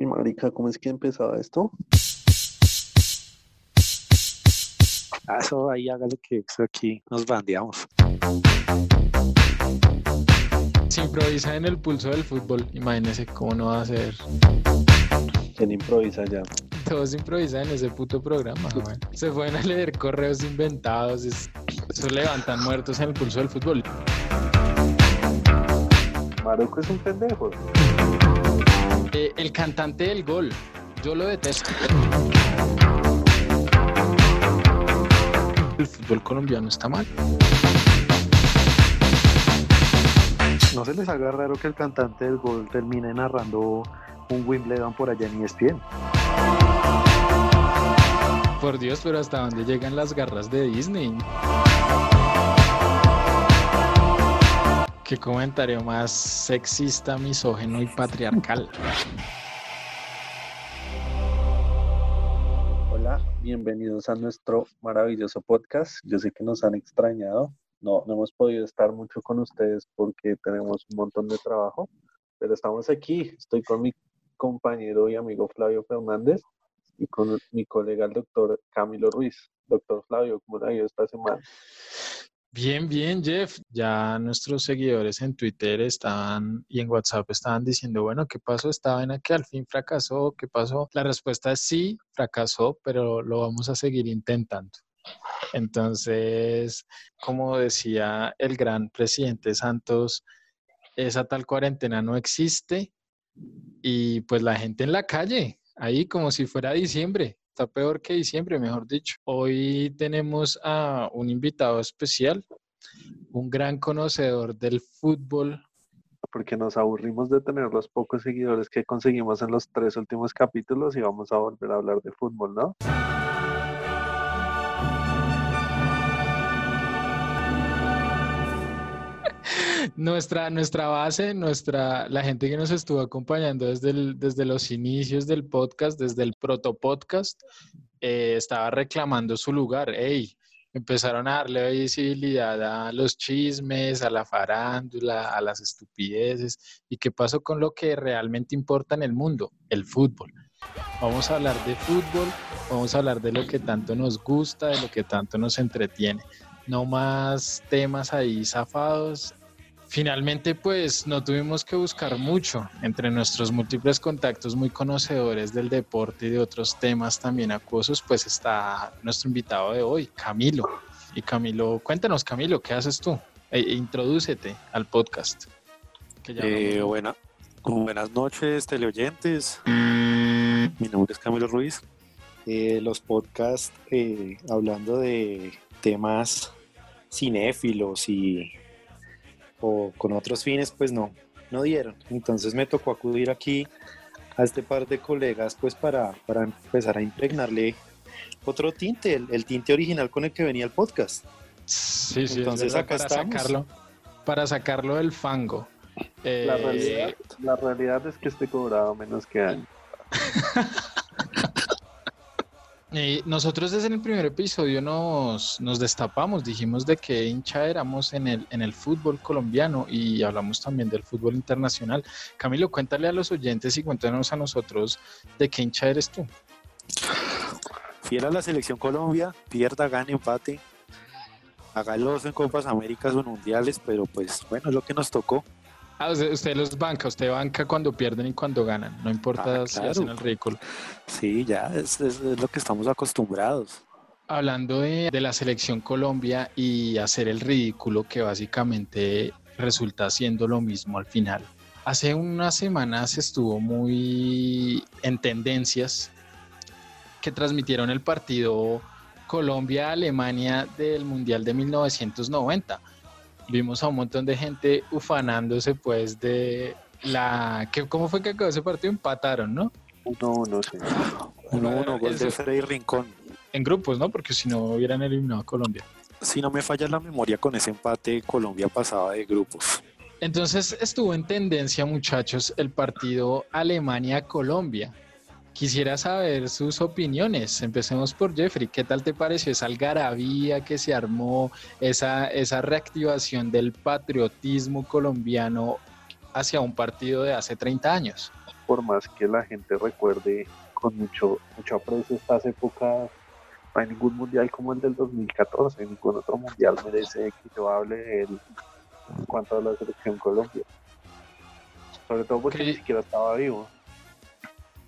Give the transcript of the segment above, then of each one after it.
Y marica, ¿cómo es que empezaba esto? Ah, eso ahí hágale que eso aquí nos bandeamos. Se improvisa en el pulso del fútbol, imagínese cómo no va a ser. ¿Quién improvisa ya? Todos improvisan en ese puto programa, güey. Se pueden a leer correos inventados, es- eso levantan muertos en el pulso del fútbol. Maroco es un pendejo. Eh, el cantante del gol, yo lo detesto. El fútbol colombiano está mal. ¿No se les haga raro que el cantante del gol termine narrando un Wimbledon por allá en ESPN? Por Dios, pero hasta dónde llegan las garras de Disney. Qué comentario más sexista, misógeno y patriarcal. Hola, bienvenidos a nuestro maravilloso podcast. Yo sé que nos han extrañado. No, no hemos podido estar mucho con ustedes porque tenemos un montón de trabajo, pero estamos aquí. Estoy con mi compañero y amigo Flavio Fernández y con mi colega el doctor Camilo Ruiz. Doctor Flavio, ¿cómo le ha ido esta semana? Bien, bien, Jeff. Ya nuestros seguidores en Twitter estaban y en WhatsApp estaban diciendo, bueno, ¿qué pasó? Esta vaina que al fin fracasó, ¿qué pasó? La respuesta es sí, fracasó, pero lo vamos a seguir intentando. Entonces, como decía el gran presidente Santos, esa tal cuarentena no existe y pues la gente en la calle, ahí como si fuera diciembre. Peor que diciembre, mejor dicho. Hoy tenemos a un invitado especial, un gran conocedor del fútbol. Porque nos aburrimos de tener los pocos seguidores que conseguimos en los tres últimos capítulos y vamos a volver a hablar de fútbol, ¿no? Nuestra, nuestra base, nuestra, la gente que nos estuvo acompañando desde, desde los inicios del podcast, desde el proto podcast, eh, estaba reclamando su lugar. Ey, empezaron a darle visibilidad a los chismes, a la farándula, a las estupideces. ¿Y qué pasó con lo que realmente importa en el mundo? El fútbol. Vamos a hablar de fútbol, vamos a hablar de lo que tanto nos gusta, de lo que tanto nos entretiene. No más temas ahí zafados. Finalmente, pues no tuvimos que buscar mucho entre nuestros múltiples contactos muy conocedores del deporte y de otros temas también acuosos, pues está nuestro invitado de hoy, Camilo. Y Camilo, cuéntanos, Camilo, ¿qué haces tú? E, e introdúcete al podcast. que ya Eh, buena- buenas noches, teleoyentes. Mi nombre es Camilo Ruiz. Eh, los podcasts eh, hablando de temas cinéfilos y o con otros fines, pues no, no dieron. Entonces me tocó acudir aquí a este par de colegas, pues para, para empezar a impregnarle otro tinte, el, el tinte original con el que venía el podcast. Sí, sí, es Entonces, acá para estamos. sacarlo, para sacarlo del fango. La Eh, realidad, la realidad es que este cobraba menos que año. Eh, nosotros desde el primer episodio nos, nos destapamos, dijimos de qué hincha éramos en el, en el fútbol colombiano y hablamos también del fútbol internacional. Camilo, cuéntale a los oyentes y cuéntanos a nosotros de qué hincha eres tú. Fiel a la selección Colombia, pierda, gane, empate. Haga el oso en Copas Américas o Mundiales, pero pues bueno, es lo que nos tocó. Ah, usted, los banca, usted banca cuando pierden y cuando ganan, no importa Ah, si claro. hacen el ridículo. Sí, ya es, es- es lo que estamos acostumbrados. Hablando de, de la selección Colombia y hacer el ridículo que básicamente resulta siendo lo mismo al final. Hace unas semanas estuvo muy en tendencias que transmitieron el partido Colombia-Alemania del Mundial de 1990. Vimos a un montón de gente ufanándose pues de la... ¿qué- ¿Cómo fue que acabó ese partido? Empataron, ¿no? No, no sé. Uno, uno, gol de. Freddy Rincón. En grupos, ¿no? Porque si no hubieran eliminado a Colombia. Si no me falla la memoria, con ese empate Colombia pasaba de grupos. Entonces estuvo en tendencia, muchachos, el partido Alemania-Colombia. Quisiera saber sus opiniones. Empecemos por Jeffrey. ¿Qué tal te pareció esa algarabía que se armó, esa, esa reactivación del patriotismo colombiano hacia un partido de hace 30 años. Por más que la gente recuerde con mucho, mucho aprecio estas épocas, no hay ningún mundial como el del 2014, ningún otro mundial merece que yo hable de él en cuanto a la selección Colombia. Sobre todo porque ni siquiera estaba vivo.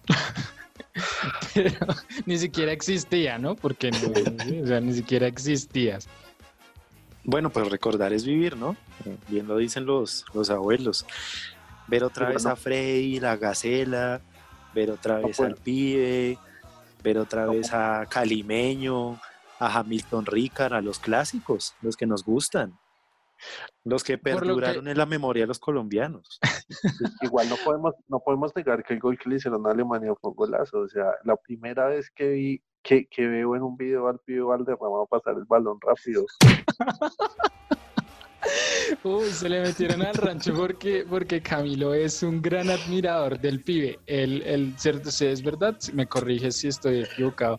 Pero ni siquiera existía, ¿no? Porque o sea, ni siquiera existías. Bueno, pues recordar es vivir, ¿no? Bien lo dicen los, los abuelos. Ver otra vez a Frey, la Gacela, ver otra vez al pibe, ver otra vez a Calimeño, a Hamilton Ricard, a los clásicos, los que nos gustan. Los que perduraron en la memoria de los colombianos. Igual no podemos, no podemos negar que el gol que le hicieron a Alemania fue un golazo. O sea, la primera vez que vi, que, que veo en un video al pibe Valderrama pasar el balón rápido. Uy, se le metieron al rancho porque, porque Camilo es un gran admirador del pibe. El, el cierto, es verdad, me corriges si estoy equivocado.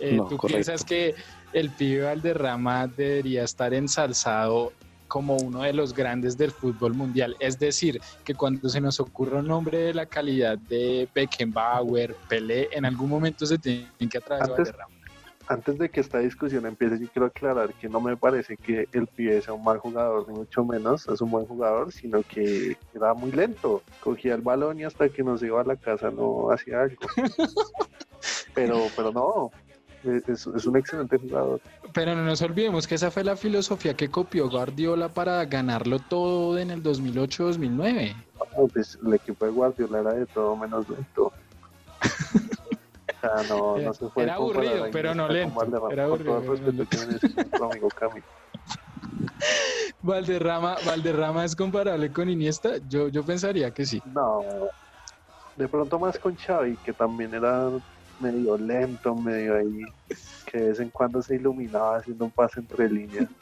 Eh, ¿Tú piensas que el pibe Valderrama debería estar ensalzado como uno de los grandes del fútbol mundial. Es decir, que cuando se nos ocurra un nombre de la calidad de Beckenbauer, Pelé, en algún momento se tiene que atraer antes, antes de que esta discusión empiece, yo quiero aclarar que no me parece que el pibe sea un mal jugador, ni mucho menos es un buen jugador, sino que era muy lento. Cogía el balón y hasta que nos iba a la casa no hacía algo. pero, pero no, es, un excelente jugador. Pero no nos olvidemos que esa fue la filosofía que copió Guardiola para ganarlo todo en el 2008-2009. pues el equipo de Guardiola era de todo menos lento. no, no se era aburrido, pero no lento. Era aburrido. amigo Valderrama, Valderrama es comparable con Iniesta. Yo, yo pensaría que sí. No, de pronto más con Xavi, que también era medio lento, medio ahí, que de vez en cuando se iluminaba haciendo un pase entre líneas.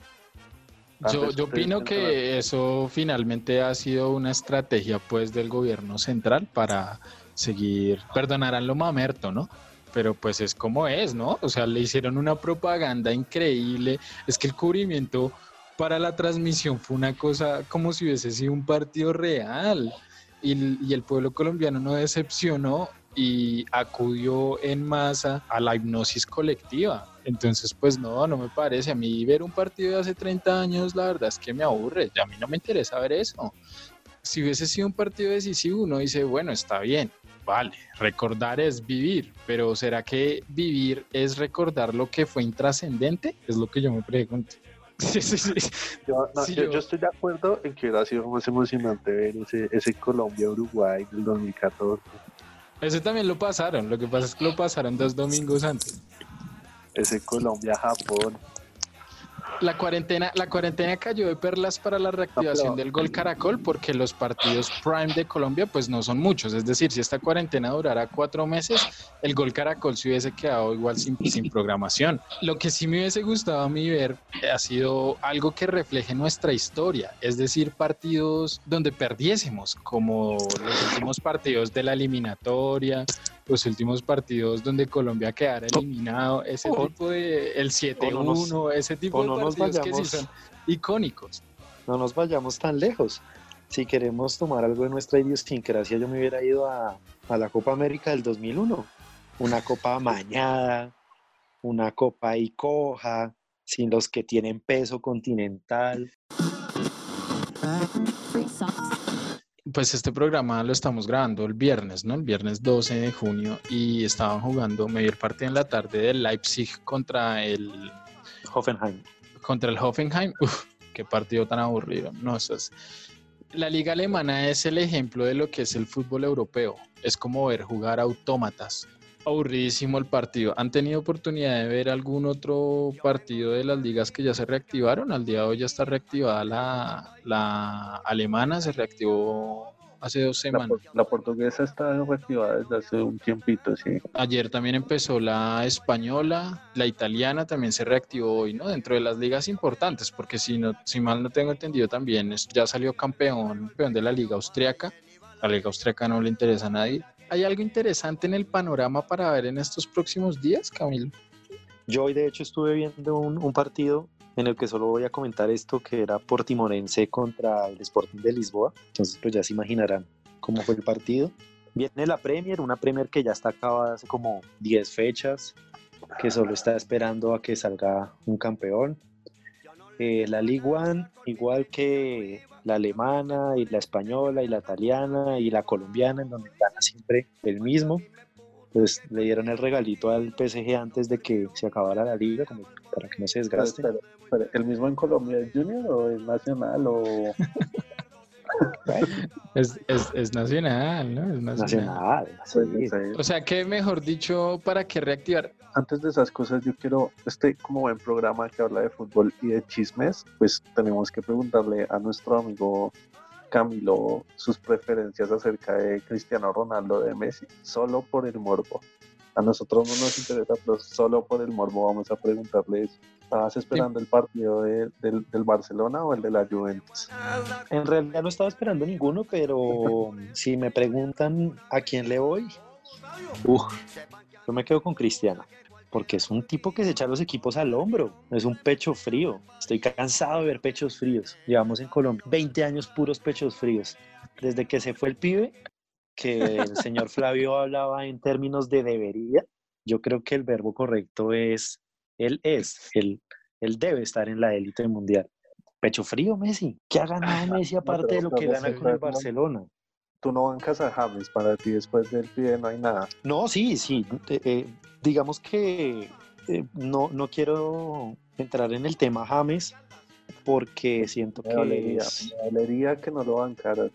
Yo, yo opino que eso finalmente ha sido una estrategia pues del gobierno central para seguir, perdonarán lo mamerto, ¿no? Pero pues es como es, ¿no? O sea, le hicieron una propaganda increíble. Es que el cubrimiento para la transmisión fue una cosa como si hubiese sido un partido real. Y, y el pueblo colombiano no decepcionó y acudió en masa a la hipnosis colectiva. Entonces, pues no, no me parece. A mí ver un partido de hace 30 años, la verdad es que me aburre. A mí no me interesa ver eso. Si hubiese sido un partido decisivo, uno dice, bueno, está bien, vale, recordar es vivir, pero ¿será que vivir es recordar lo que fue intrascendente? Es lo que yo me pregunto. Sí, sí, sí. Yo, yo, estoy de acuerdo en que hubiera sido más emocionante ver ese, ese Colombia-Uruguay del 2014. Ese también lo pasaron, lo que pasa es que lo pasaron dos domingos antes. Ese Colombia-Japón. La cuarentena, la cuarentena cayó de perlas para la reactivación del gol Caracol porque los partidos Prime de Colombia pues no son muchos. Es decir, si esta cuarentena durara cuatro meses, el gol Caracol se hubiese quedado igual sin, sin programación. Lo que sí me hubiese gustado a mí ver ha sido algo que refleje nuestra historia, es decir, partidos donde perdiésemos, como los últimos partidos de la eliminatoria, los últimos partidos donde Colombia quedara eliminado, ese tipo de el 7-1, ese tipo de partidos que sí son icónicos. No nos vayamos tan lejos. Si queremos tomar algo de nuestra idiosincrasia, yo me hubiera ido a, a la Copa América del 2001. Una copa mañada, una copa y coja, sin los que tienen peso continental pues este programa lo estamos grabando el viernes, ¿no? El viernes 12 de junio y estaban jugando medio parte en la tarde del Leipzig contra el Hoffenheim. Contra el Hoffenheim. Uf, qué partido tan aburrido. No, eso es... La liga alemana es el ejemplo de lo que es el fútbol europeo. Es como ver jugar autómatas aburridísimo el partido. ¿Han tenido oportunidad de ver algún otro partido de las ligas que ya se reactivaron? Al día de hoy ya está reactivada la, la alemana, se reactivó hace dos semanas. La, portuguesa está reactivada desde hace un tiempito, sí. Ayer también empezó la española, la italiana también se reactivó hoy, ¿no? Dentro de las ligas importantes, porque si, no, si mal no tengo entendido también ya salió campeón, campeón de la liga austriaca. La liga austriaca no le interesa a nadie ¿Hay algo interesante en el panorama para ver en estos próximos días, Camilo? Yo hoy de hecho estuve viendo un, partido en el que solo voy a comentar esto que era Portimorense contra el Sporting de Lisboa. Entonces, pues ya se imaginarán cómo fue el partido. Viene la Premier, una Premier que ya está acabada hace como 10 fechas, que solo está esperando a que salga un campeón. Eh, la Ligue One, igual que la alemana y la española y la italiana y la colombiana, en donde gana siempre el mismo pues le dieron el regalito al PSG antes de que se acabara la liga, como para que no se desgaste. ¿El mismo en Colombia Junior o es Nacional o...? es, es, es, nacional, ¿no? Es nacional. nacional O sea, que mejor dicho, ¿para qué reactivar? Antes de esas cosas, yo quiero, este como buen programa que habla de fútbol y de chismes, pues tenemos que preguntarle a nuestro amigo Camilo sus preferencias acerca de Cristiano Ronaldo de Messi, solo por el morbo. A nosotros no nos interesa, pero solo por el morbo vamos a preguntarle eso. ¿Estabas esperando el partido del, del, Barcelona o el de la Juventus? En realidad no estaba esperando ninguno, pero si me preguntan a quién le voy, yo me quedo con Cristiano porque es un tipo que se echa los equipos al hombro, es un pecho frío. Estoy cansado de ver pechos fríos. Llevamos en Colombia 20 años puros pechos fríos. Desde que se fue el pibe, que el señor Flavio hablaba en términos de debería, yo creo que el verbo correcto es, él es, él, él debe estar en la élite mundial. Pecho frío, Messi. ¿Qué ha ganado Messi aparte de lo que gana con el Barcelona? tú no bancas a James, para ti después del pie no hay nada. No, sí, sí. Eh, eh, digamos que eh, no, no quiero entrar en el tema James porque siento que dolería, que no lo bancaras.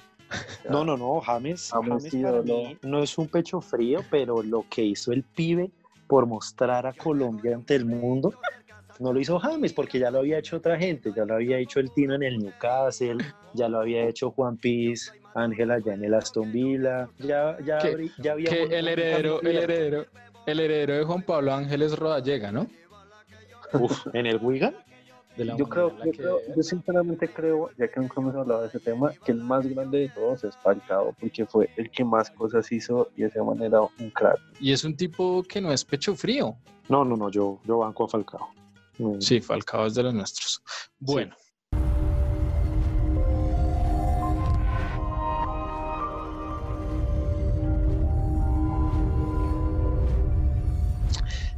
No, no, no, James, James, para mí no es un pecho frío, pero lo que hizo el pibe por mostrar a Colombia ante el mundo, no lo hizo James, porque ya lo había hecho otra gente, ya lo había hecho el Tino en el Newcastle, ya lo había hecho Juan Piz Ángela ya en el Aston Villa, ya, ya, ya había... El heredero, el heredero, el heredero de Juan Pablo Ángeles Rodallega, ¿no? Uf, ¿en el Wigan? Yo creo, yo, yo, sinceramente creo, ya que nunca hemos hablado de ese tema, que el más grande de todos es Falcao, porque fue el que más cosas hizo y de esa manera un crack. Y es un tipo que no es pecho frío. No, no, no, yo, yo banco a Falcao. Sí, Falcao es de los nuestros. Bueno.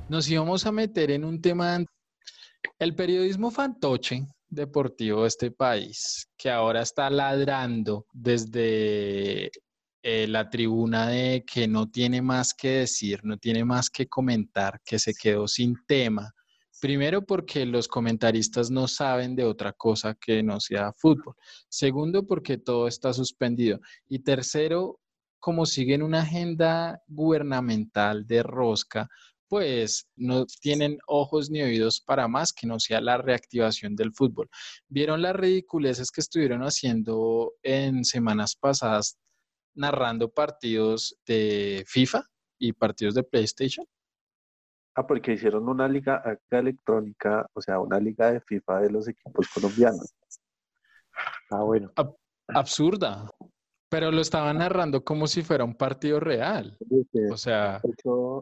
nos íbamos a meter en un tema, el periodismo fantoche deportivo de este país, que ahora está ladrando desde eh, la tribuna de que no tiene más que decir, no tiene más que comentar, que se quedó sin tema. Primero porque los comentaristas no saben de otra cosa que no sea fútbol. Segundo porque todo está suspendido. Y tercero, como siguen una agenda gubernamental de rosca, pues no tienen ojos ni oídos para más que no sea la reactivación del fútbol. ¿Vieron las ridiculeces que estuvieron haciendo en semanas pasadas narrando partidos de FIFA y partidos de PlayStation? Ah, porque hicieron una liga electrónica, o sea, una liga de FIFA de los equipos colombianos. Ah, bueno. absurda. Pero lo estaban narrando como si fuera un partido real. O sea.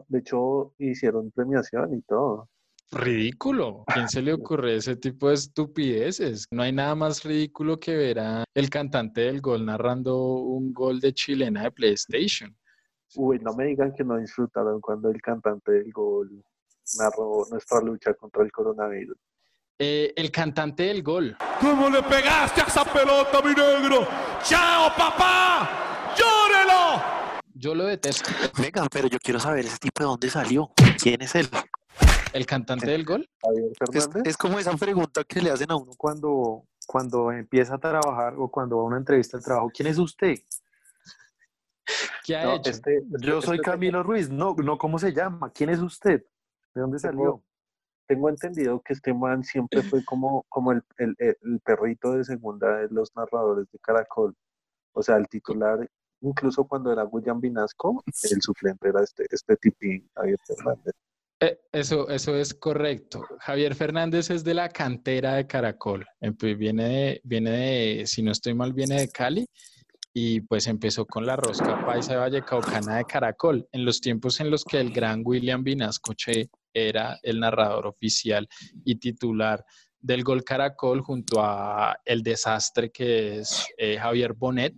De hecho, hicieron premiación y todo. Ridículo. ¿Quién se le ocurre ese tipo de estupideces? No hay nada más ridículo que ver a el cantante del gol narrando un gol de chilena de PlayStation. Uy, no me digan que no disfrutaron cuando el cantante del gol narró nuestra lucha contra el coronavirus. Eh, el cantante del gol. ¿Cómo le pegaste a esa pelota, mi negro? ¡Chao, papá! ¡Llórelo! Yo lo detesto. Venga, pero yo quiero saber ese tipo de dónde salió. ¿Quién es él? ¿El cantante del gol? Es, es, como esa pregunta que le hacen a uno cuando, cuando empieza a trabajar o cuando va a una entrevista de trabajo. ¿Quién es usted? ¿Qué ha hecho? Este, yo soy este Camilo Ruiz. No, no, ¿cómo se llama? ¿Quién es usted? ¿De dónde salió? Tengo entendido que este man siempre fue como, como el, el, el, perrito de segunda de los narradores de Caracol. O sea, el titular, incluso cuando era William Vinasco, el suplente era este, este tipín, Javier Fernández. Eh, eso, eso es correcto. Javier Fernández es de la cantera de Caracol. Viene de, viene de, si no estoy mal, viene de Cali y pues empezó con la rosca paisa de Vallecaucana de Caracol, en los tiempos en los que el gran William Vinasco Che era el narrador oficial y titular del gol Caracol junto a el desastre que es eh, Javier Bonet.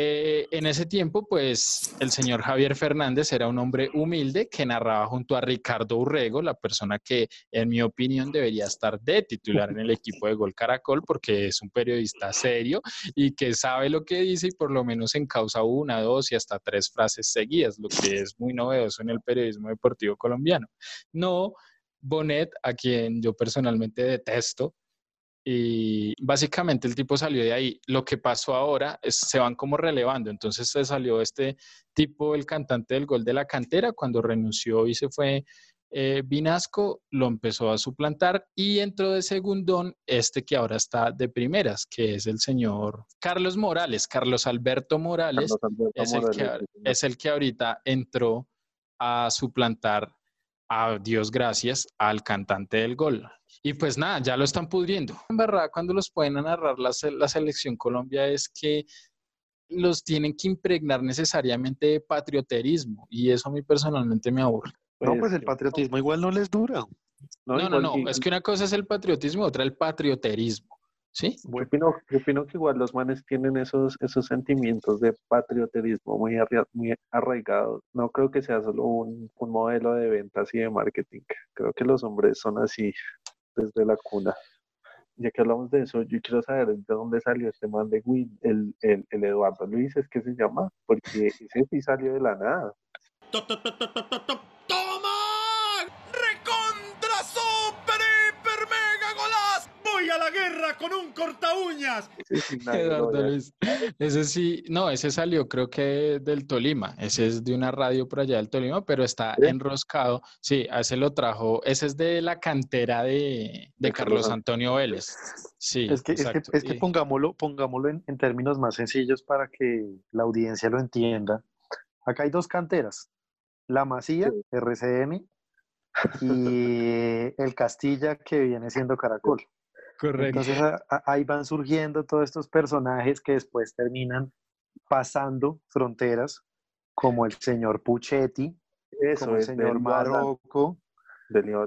Eh, en ese tiempo, pues el señor Javier Fernández era un hombre humilde que narraba junto a Ricardo Urrego, la persona que, en mi opinión, debería estar de titular en el equipo de Gol Caracol, porque es un periodista serio y que sabe lo que dice y por lo menos encausa una, dos y hasta tres frases seguidas, lo que es muy novedoso en el periodismo deportivo colombiano. No Bonet, a quien yo personalmente detesto, y básicamente el tipo salió de ahí. Lo que pasó ahora es se van como relevando. Entonces se salió este tipo, el cantante del gol de la cantera, cuando renunció y se fue eh, Vinasco, lo empezó a suplantar y entró de segundón este que ahora está de primeras, que es el señor Carlos Morales. Carlos Alberto Morales, es, el que, es el que ahorita entró a suplantar a Dios gracias al cantante del gol. Y pues nada, ya lo están pudriendo. En verdad, cuando los pueden narrar la, la selección Colombia es que los tienen que impregnar necesariamente de patrioterismo y eso a mí personalmente me aburre. No, pues el patriotismo igual no les dura. No, no, no, es que una cosa es el patriotismo, otra el patrioterismo. ¿Sí? Yo opino, que igual los manes tienen esos, esos sentimientos de patrioterismo muy, muy arraigados. No creo que sea solo un, un modelo de ventas y de marketing. Creo que los hombres son así desde la cuna. Ya que hablamos de eso, yo quiero saber de dónde salió este man de Win, el, el, el Eduardo Luis, es que se llama, porque ese sí salió de la nada. Guerra con un corta uñas. Ese sí, no, ese salió creo que del Tolima. Ese es de una radio por allá del Tolima, pero está enroscado. Sí, a ese lo trajo. Ese es de la cantera de, Carlos Antonio Vélez. Sí, es que, es que, pongámoslo, pongámoslo en, en términos más sencillos para que la audiencia lo entienda. Acá hay dos canteras. La Masía, RCN, y el Castilla, que viene siendo Caracol. Correcto. Entonces ahí van surgiendo todos estos personajes que después terminan pasando fronteras, como el señor Puchetti, Eso, como el señor Marocco.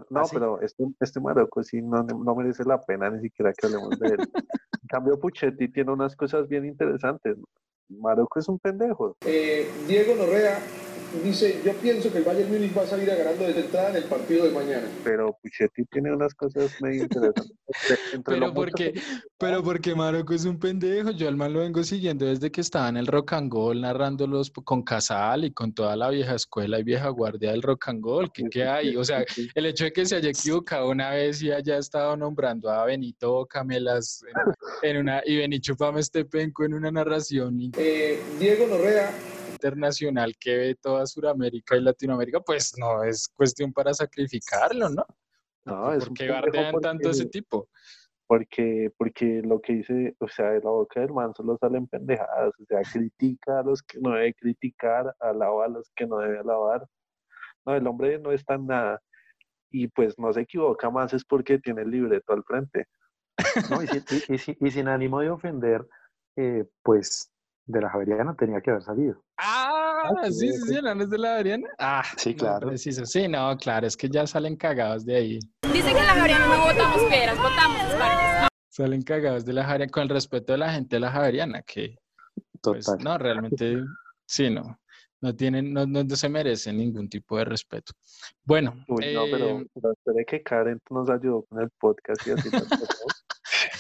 no, pero este, este Marocco sí no, no, merece la pena ni siquiera que hablemos de él. en cambio, Puchetti tiene unas cosas bien interesantes. Marocco es un pendejo. Eh, Diego Norrea dice, yo pienso que el Bayern Múnich va a salir ganando desde entrada en el partido de mañana. Pero Puchetti tiene unas cosas medio interesantes. pero porque, pero porque Marocco es un pendejo, yo al mal lo vengo siguiendo desde que estaba en el rock and roll narrándolos con Casal y con toda la vieja escuela y vieja guardia del rock and roll, ¿qué, qué hay? O sea, el hecho de que se haya equivocado una vez y haya estado nombrando a Benito Camelas en, una, y Benito Pame este penco en una narración. Eh, Diego Norrea internacional que ve toda Sudamérica y Latinoamérica, pues no es cuestión para sacrificarlo, ¿no? No, es ¿Por qué bardean tanto ese tipo? Porque, porque lo que dice, o sea, de la boca del man solo salen pendejadas, o sea, critica a los que no debe criticar, alaba a los que no debe alabar. No, el hombre no está en nada. Y pues no se equivoca más es porque tiene el libreto al frente. No, y, sin ánimo de ofender, eh, pues de la Javeriana tenía que haber salido. Ah, ah sí, sí, sí, ¿no es de la Javeriana? Ah, sí, claro. Sí, no, claro, es que ya salen cagados de ahí. Dicen que en la Javeriana no votamos piedras, votamos esparges. Salen cagados de la Javeriana con el respeto de la gente de la Javeriana, que pues, no, realmente sí, no. No tienen, no, no, se merecen ningún tipo de respeto. Bueno. Uy, no, pero, eh, pero esperé que Karen nos ayudó con el podcast y así.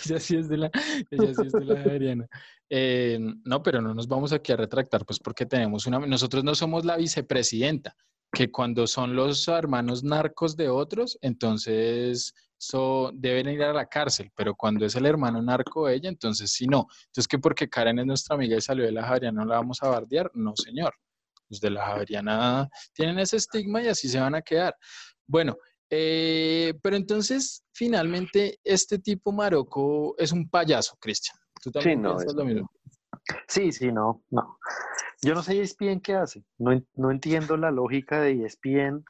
ella sí es de la, ella sí es de la Javeriana. Eh, no, pero no nos vamos aquí a retractar, pues porque tenemos una, nosotros no somos la vicepresidenta, que cuando son los hermanos narcos de otros, entonces so, deben ir a la cárcel, pero cuando es el hermano narco de ella, entonces sí no. Entonces que porque Karen es nuestra amiga y salió de la Javeriana no la vamos a bardear, no señor. Los de la Javeriana tienen ese estigma y así se van a quedar. Bueno, eh, pero entonces, finalmente, este tipo Marocco es un payaso, Cristian. ¿Tú también sí, no, piensas lo mismo? Sí, sí, no, no. Yo no sé ESPN qué hace. No, no entiendo la lógica de ESPN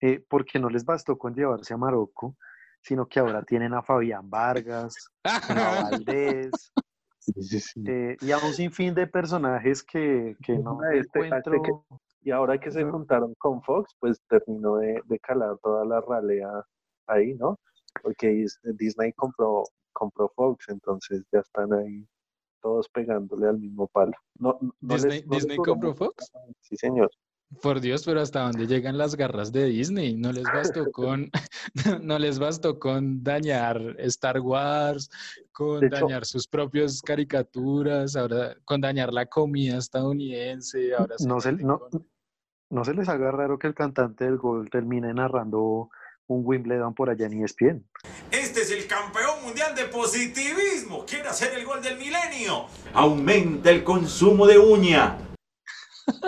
eh, porque no les bastó con llevarse a Marocco, sino que ahora tienen a Fabián Vargas, a Valdés, eh, y a un sinfín de personajes que, que no este, encuentro... y ahora que se juntaron con Fox, pues terminó de, de calar toda la ralea ahí, ¿no? porque Dis- Disney compró, compró Fox, entonces ya están ahí todos pegándole al mismo palo. No, no Disney, les- no les Disney compró mucho. Fox. Sí, señor. Por Dios, pero hasta dónde llegan las garras de Disney. No les bastó con, no les bastó con dañar Star Wars, con hecho- dañar sus propias caricaturas, ahora con dañar la comida estadounidense, ahora No se, no, con- no se les haga raro que el cantante del gol termine narrando un Wimbledon por allá en ESPN. Este es el campeón mundial de positivismo. Quiere hacer el gol del milenio. Aumenta el consumo de uña.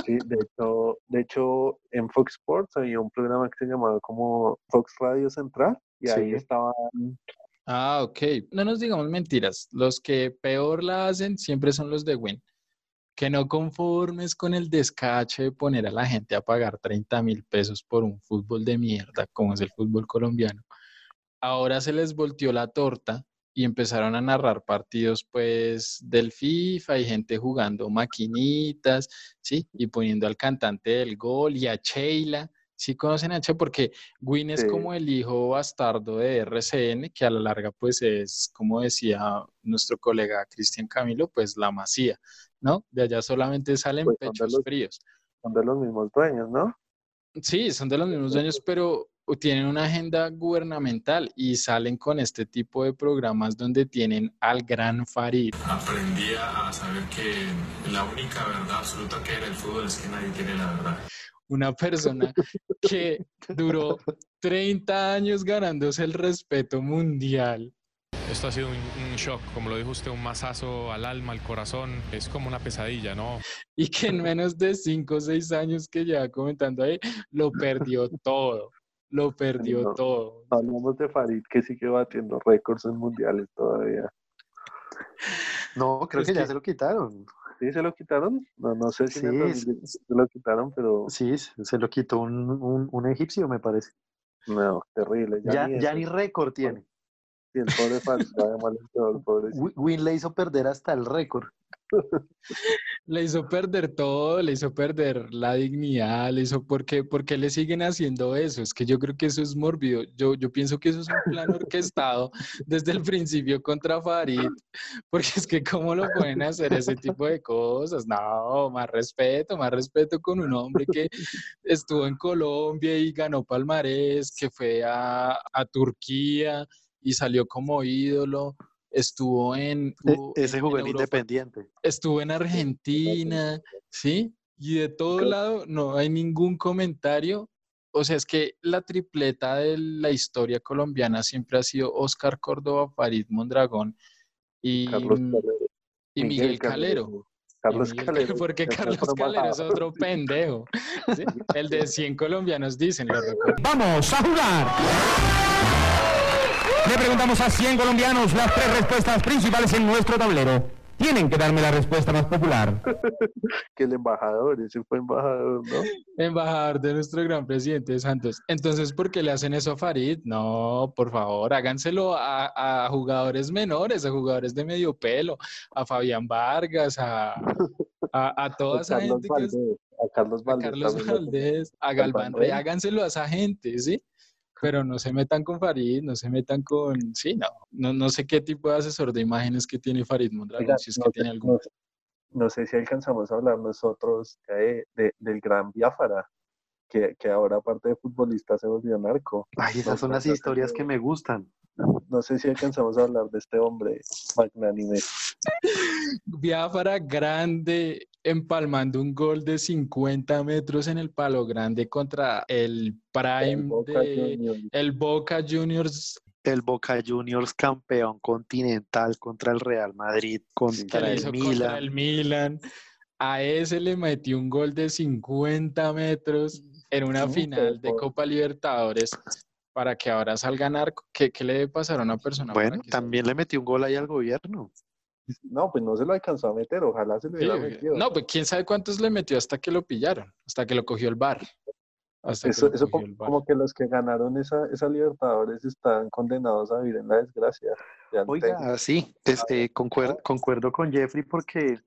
Sí, de hecho, de hecho, en Fox Sports había un programa que se llamaba como Fox Radio Central y ahí Sí. estaban, Ah, ok. No nos digamos mentiras. Los que peor la hacen siempre son los de Win. Que no conformes con el descache de poner a la gente a pagar 30 mil pesos por un fútbol de mierda, como es el fútbol colombiano. Ahora se les volteó la torta y empezaron a narrar partidos, pues, del FIFA y gente jugando maquinitas, ¿sí? Y poniendo al cantante del gol y a Sheila. Sí conocen a Sheila porque Win es Sí. como el hijo bastardo de RCN, que a la larga, pues, es, como decía nuestro colega Cristian Camilo, pues, la masía, ¿no? De allá solamente salen Pues, pechos los- fríos. son de los mismos dueños, ¿no? Sí, son de los mismos dueños, pero tienen una agenda gubernamental y salen con este tipo de programas donde tienen al gran Farid. aprendí a saber que la única verdad absoluta que era el fútbol es que nadie tiene la verdad. una persona que duró 30 años ganándose el respeto mundial. Esto ha sido un, un shock, como lo dijo usted, un mazazo al alma, al corazón. Es como una pesadilla, ¿no? Y que en menos de 5 o 6 años que lleva comentando ahí, lo perdió todo. Lo perdió No. todo. Hablamos de Farid que sigue batiendo récords en mundiales todavía. No, creo Es que ya se lo quitaron. ¿Sí se lo quitaron? No, no sé si en el Sí, 2010 se lo quitaron, pero Sí, se lo quitó un, un, un egipcio, me parece. no, terrible. Ya, Ya, ni ya eso. ni récord tiene. Sí, el pobre de. Wi- Win le hizo perder hasta el récord. Le hizo perder todo, le hizo perder la dignidad, le hizo, ¿por qué, por qué le siguen haciendo eso? Es que yo creo que eso es mórbido. Yo, yo pienso que eso es un plan orquestado desde el principio contra Farid, porque es que cómo lo pueden hacer ese tipo de cosas. No, más respeto, más respeto con un hombre que estuvo en Colombia y ganó palmarés, que fue a, a Turquía y salió como ídolo. Estuvo en, E- u- ese en jugó en Europa Independiente. estuvo en Argentina, ¿sí? Y de todo lado no hay ningún comentario. O sea, es que la tripleta de la historia colombiana siempre ha sido Oscar Córdoba, Farid Mondragón y, Carlos Calero. y Miguel Calero. Carlos Miguel Calero. Porque Carlos Calero es otro pendejo. ¿sí? El de 100 colombianos dicen, lo recuerdo. Vamos a jugar. Le preguntamos a 100 colombianos las tres respuestas principales en nuestro tablero. Tienen que darme la respuesta más popular. Que el embajador, ese fue embajador, ¿no? Embajador de nuestro gran presidente de Santos. Entonces, ¿por qué le hacen eso a Farid? No, por favor, háganselo a, a jugadores menores, a jugadores de medio pelo, a Fabián Vargas, a, a, a toda A esa Carlos gente que es- Valdés. A Carlos a Valdés. Carlos también lo- Valdés, a Galván Rey. háganselo a esa gente, ¿sí? Pero no se metan con Farid, no se metan con, sí, no, no, no sé qué tipo de asesor de imágenes que tiene Farid Mondragón, si es no que sé- tiene algún. no sé- no sé si alcanzamos a hablar nosotros de, de- del gran Biafara, que, que ahora aparte de futbolista se volvió narco. Ay, esas son las historias que me gustan. No sé si alcanzamos a hablar de este hombre magnánime. Biafara grande empalmando un gol de 50 metros en el palo grande contra el Prime Boca de Juniors. el Boca Juniors El Boca Juniors campeón continental contra el Real Madrid, contra el hizo contra Milan. el Milan. A ese le metió un gol de 50 metros en una Sí, final de Copa Libertadores para que ahora salga narco. ¿Qué, qué le debe pasar a una persona? para Bueno, salga? también le metió un gol ahí al gobierno. No, pues no se lo alcanzó a meter, ojalá se lo Sí, hubiera metido. no, pues quién sabe cuántos le metió hasta que lo pillaron, hasta que lo cogió el bar. Hasta que eso eso como, el VAR. como que los que ganaron esa, esa Libertadores están condenados a vivir en la desgracia. Oiga, sí, es, eh, concuer- concuerdo con Jeffrey porque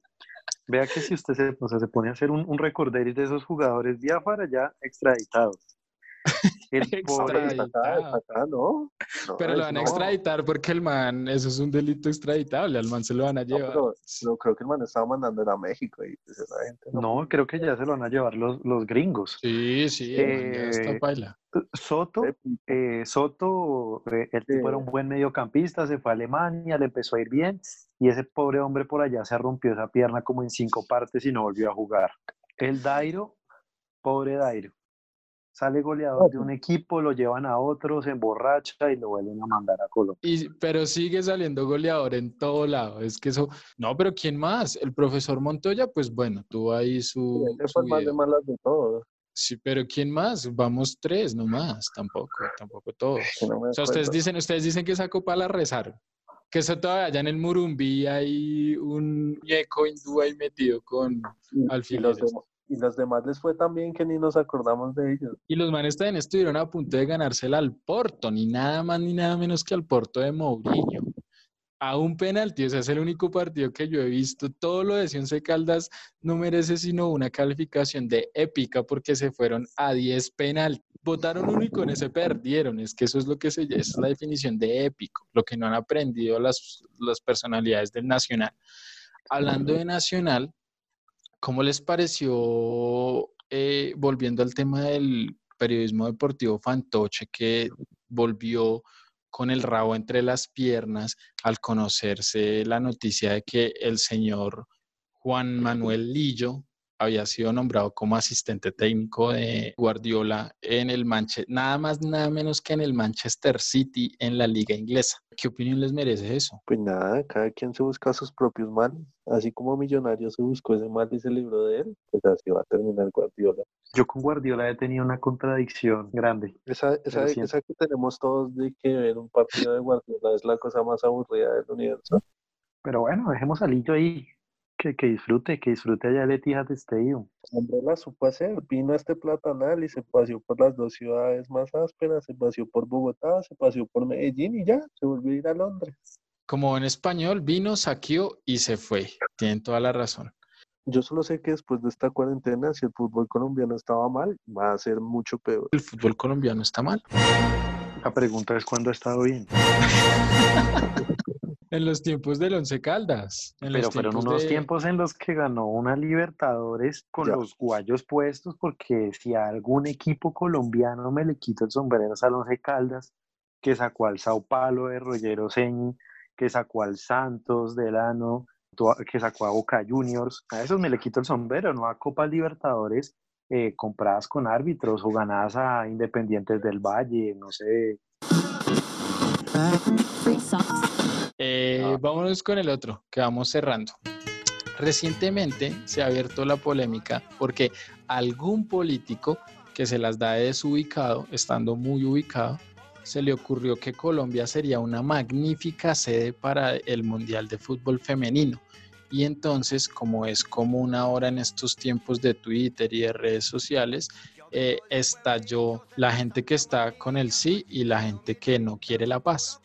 vea que si usted se, o sea, se pone a hacer un, un recorderis de esos jugadores Biafara ya extraditados. El Está pobre, acá, está acá, ¿no? No, Pero lo van a no. extraditar porque el man, eso es un delito extraditable, al man se lo van a No, llevar. pero, pero creo que el man estaba mandando era a México y pues esa gente no. no, creo que ya se lo van a llevar los, los gringos. Sí, sí, está Eh, paila. Soto, eh, Soto, eh, el tipo era un buen mediocampista, se fue a Alemania, le empezó a ir bien y ese pobre hombre por allá se rompió esa pierna como en cinco partes y no volvió a jugar. El Dairo, pobre Dairo, sale goleador de un equipo, lo llevan a otro, se emborracha y lo vuelven a mandar a Colombia. Y, pero sigue saliendo goleador en todo lado. Es que eso. No, pero ¿quién más? El profesor Montoya, pues bueno, tuvo ahí su. Ese su fue el más de malas de todos. Sí, pero ¿quién más? Vamos tres nomás, tampoco, tampoco todos. no O sea, ustedes dicen, ustedes dicen que esa copa la rezaron. Que eso todavía allá en el Murumbí hay un muñeco hindú ahí metido con Y- y, los alfileres. demás, y los demás les fue tan bien que ni nos acordamos de ellos. Y los manes también estuvieron a punto de ganársela al Porto, ni nada más ni nada menos que al Porto de Mourinho. A un penalti, o sea, es el único partido que yo he visto. Todo lo de Once Caldas no merece sino una calificación de épica porque se fueron a 10 penaltis. Votaron uno y con ese perdieron. Es que eso es lo que se es la definición de épico, lo que no han aprendido las, las personalidades del Nacional. Hablando de Nacional, ¿Cómo les pareció, eh, volviendo al tema del periodismo deportivo fantoche, que volvió con el rabo entre las piernas al conocerse la noticia de que el señor Juan Manuel Lillo había sido nombrado como asistente técnico de Guardiola en el Manchester, nada más, nada menos que en el Manchester City en la liga inglesa. ¿Qué opinión les merece eso? Pues nada, cada quien se busca sus propios males. Así como Millonario se buscó ese mal y se libró de él, pues así va a terminar Guardiola. Yo con Guardiola he tenido una contradicción grande. Esa, esa, que tenemos todos de que ver un partido de Guardiola es la cosa más aburrida del universo. Pero bueno, dejemos a Lillo ahí. Que, que disfrute, que disfrute allá el Etihad Stadium. Hombre, la supo hacer. Vino a este platanal y se paseó por las dos ciudades más ásperas. Se paseó por Bogotá, se paseó por Medellín y ya, se volvió a ir a Londres. Como en español, vino, saqueó y se fue. Tienen toda la razón. Yo solo sé que después de esta cuarentena, si el fútbol colombiano estaba mal, va a ser mucho peor. El fútbol colombiano está mal. La pregunta es cuándo ha estado bien. En los tiempos del Once Caldas. En Pero los fueron unos de- tiempos en los que ganó una Libertadores con Ya. los guayos puestos, porque si a algún equipo colombiano me le quito el sombrero es al Once Caldas, que sacó al Sao Paulo de Rollero Ceñi, que sacó al Santos Delano, tu- que sacó a Boca Juniors. A esos me le quito el sombrero, no a Copas Libertadores eh, compradas con árbitros o ganadas a Independientes del Valle, no sé. Eh, Vámonos con el otro, que vamos cerrando. Recientemente se ha abierto la polémica porque algún político que se las da de desubicado, estando muy ubicado, se le ocurrió que Colombia sería una magnífica sede para el Mundial de Fútbol Femenino. Y entonces, como es común ahora en estos tiempos de Twitter y de redes sociales, eh, estalló la gente que está con el sí y la gente que no quiere la paz.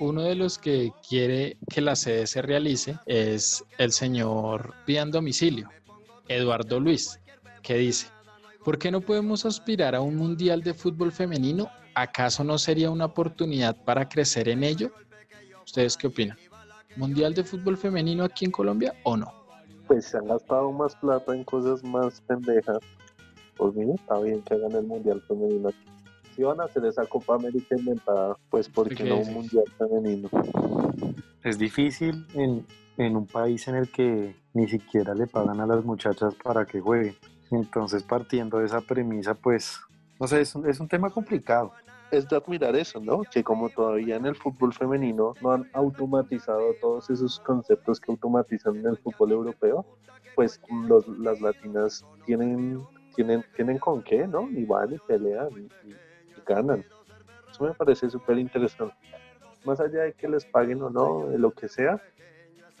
Uno de los que quiere que la sede se realice es el señor Pian Domicilio, Eduardo Luis, que dice, ¿por qué no podemos aspirar a un mundial de fútbol femenino? ¿Acaso no sería una oportunidad para crecer en ello? ¿Ustedes qué opinan? ¿Mundial de fútbol femenino aquí en Colombia o no? Pues se han gastado más plata en cosas más pendejas. Por mí está bien que hagan el Mundial Femenino. Si van a hacer esa Copa América inventada, pues ¿por qué Ok, no un Mundial Femenino? Es difícil en, en un país en el que ni siquiera le pagan a las muchachas para que jueguen. Entonces, partiendo de esa premisa, pues, no sé, es un, es un tema complicado. es de admirar eso, ¿no? Que como todavía en el fútbol femenino no han automatizado todos esos conceptos que automatizan en el fútbol europeo, pues los, las latinas tienen, tienen, tienen con qué, ¿no? Y van y pelean y, y ganan. Eso me parece súper interesante. Más allá de que les paguen o no, de lo que sea,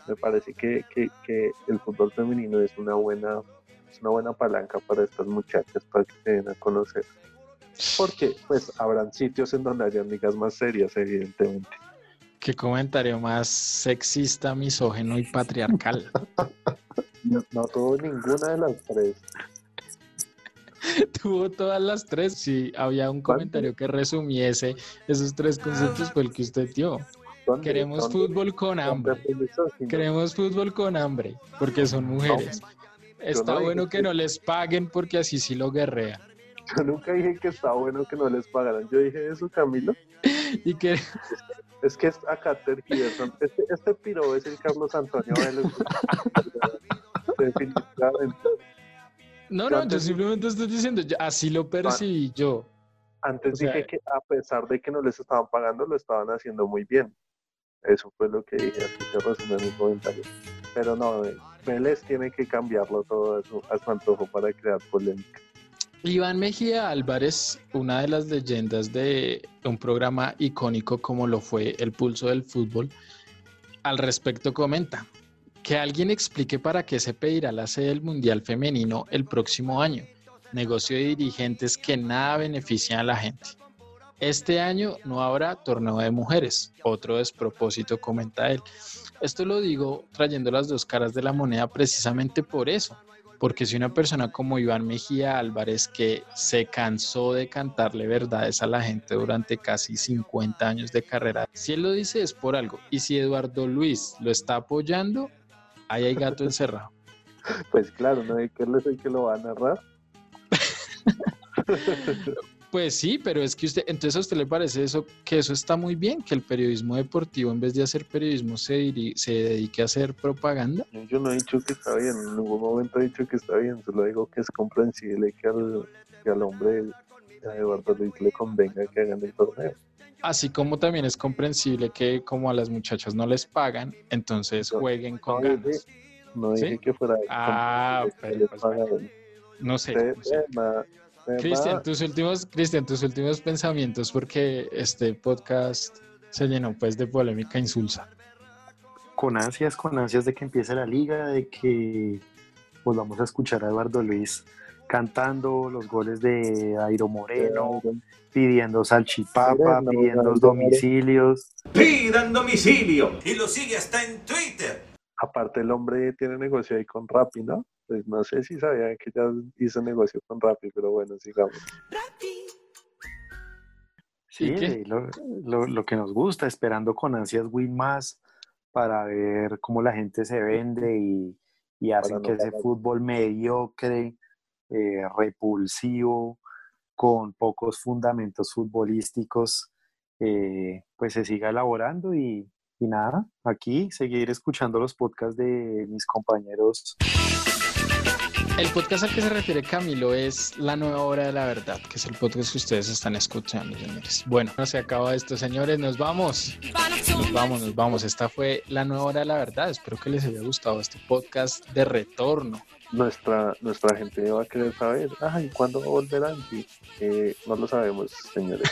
me parece que, que, que el fútbol femenino es una buena es una buena palanca para estas muchachas para que se den a conocer. Porque pues habrán sitios en donde hayan ligas más serias, evidentemente. Qué comentario más sexista, misógeno y patriarcal. No, no tuvo ninguna de las tres. tuvo todas las tres. Si había un comentario que resumiese esos tres conceptos, fue el que usted dio. Queremos fútbol con ¿Dónde hambre. Queremos fútbol con hambre, porque son mujeres. Está no bueno que no les paguen porque así sí lo guerrea. Yo nunca dije que está bueno que no les pagaran. Yo dije eso, Camilo. Y que Es que es acá tergiversan. Este, este piro es el Carlos Antonio Vélez. Definitivamente. No, no, yo simplemente estoy diciendo, así lo percibí yo. Antes O sea- dije que a pesar de que no les estaban pagando, lo estaban haciendo muy bien. Eso fue lo que dije, así que resumí mi comentario. Pero no, eh, Vélez tiene que cambiarlo todo a su, a su antojo para crear polémica. Iván Mejía Álvarez, una de las leyendas de un programa icónico como lo fue El Pulso del Fútbol, al respecto comenta que alguien explique para qué se pedirá la sede del Mundial Femenino el próximo año. Negocio de dirigentes que nada benefician a la gente. Este año no habrá torneo de mujeres, otro despropósito, comenta él. Esto lo digo trayendo las dos caras de la moneda precisamente por eso, porque si una persona como Iván Mejía Álvarez, que se cansó de cantarle verdades a la gente durante casi 50 años de carrera, si él lo dice es por algo, y si Eduardo Luis lo está apoyando, ahí hay gato encerrado. Pues claro, ¿no? ¿Y ¿Quién es el que lo va a narrar? Pues sí, pero es que usted, entonces a usted le parece eso, que eso está muy bien, que el periodismo deportivo, en vez de hacer periodismo, se, diri- se dedique a hacer propaganda. Yo- Yo no he dicho que está bien, en ningún momento he dicho que está bien, solo digo que es comprensible que al, que al hombre, a Eduardo Luis, le convenga que hagan el torneo. Así como también es comprensible que como a las muchachas no les pagan, entonces No, jueguen con no ganas. dije- No dije ¿Sí? que fuera Ah, pero pues. No sé. No Cristian, tus últimos, Cristian, tus últimos pensamientos, porque este podcast se llenó pues de polémica insulsa. Con ansias, con ansias de que empiece la liga, de que volvamos a escuchar a Eduardo Luis cantando los goles de Airo Moreno, pidiendo salchipapa, pidiendo domicilios. Pidan domicilio. Y lo sigue hasta en Twitter. Aparte el hombre tiene negocio ahí con Rappi, ¿no? Pues no sé si sabían que ya hizo negocio con Rappi, pero bueno, sigamos. Sí, ¿Y qué? lo, lo- lo que nos gusta, esperando con ansias Win más para ver cómo la gente se vende y, y hacen no que ese fútbol mediocre, eh, repulsivo, con pocos fundamentos futbolísticos, eh, pues se siga elaborando y, y nada, aquí seguir escuchando los podcasts de mis compañeros El podcast al que se refiere Camilo es La Nueva Hora de la Verdad, que es el podcast que ustedes están escuchando, señores. Bueno, no se acaba esto, señores, nos vamos. Nos vamos, nos vamos. Esta fue La Nueva Hora de la Verdad. Espero que les haya gustado este podcast de retorno. Nuestra, nuestra gente va a querer saber, ay, ¿cuándo volverán? Eh, no lo sabemos, señores.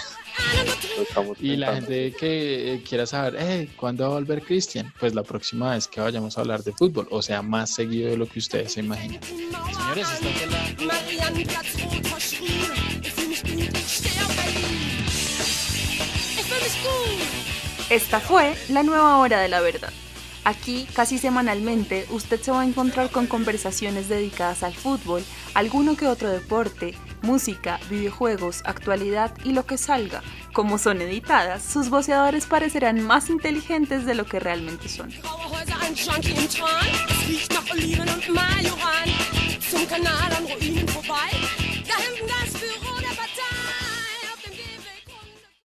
Lo Y la gente que eh, quiera saber, eh, ¿cuándo va a volver Cristian? Pues la próxima vez que vayamos a hablar de fútbol, o sea, más seguido de lo que ustedes se imaginan. Señores. Esta fue la nueva hora de la verdad. Aquí, casi semanalmente, usted se va a encontrar con conversaciones dedicadas al fútbol, alguno que otro deporte, música, videojuegos, actualidad y lo que salga. Como son editadas, sus voceadores parecerán más inteligentes de lo que realmente son.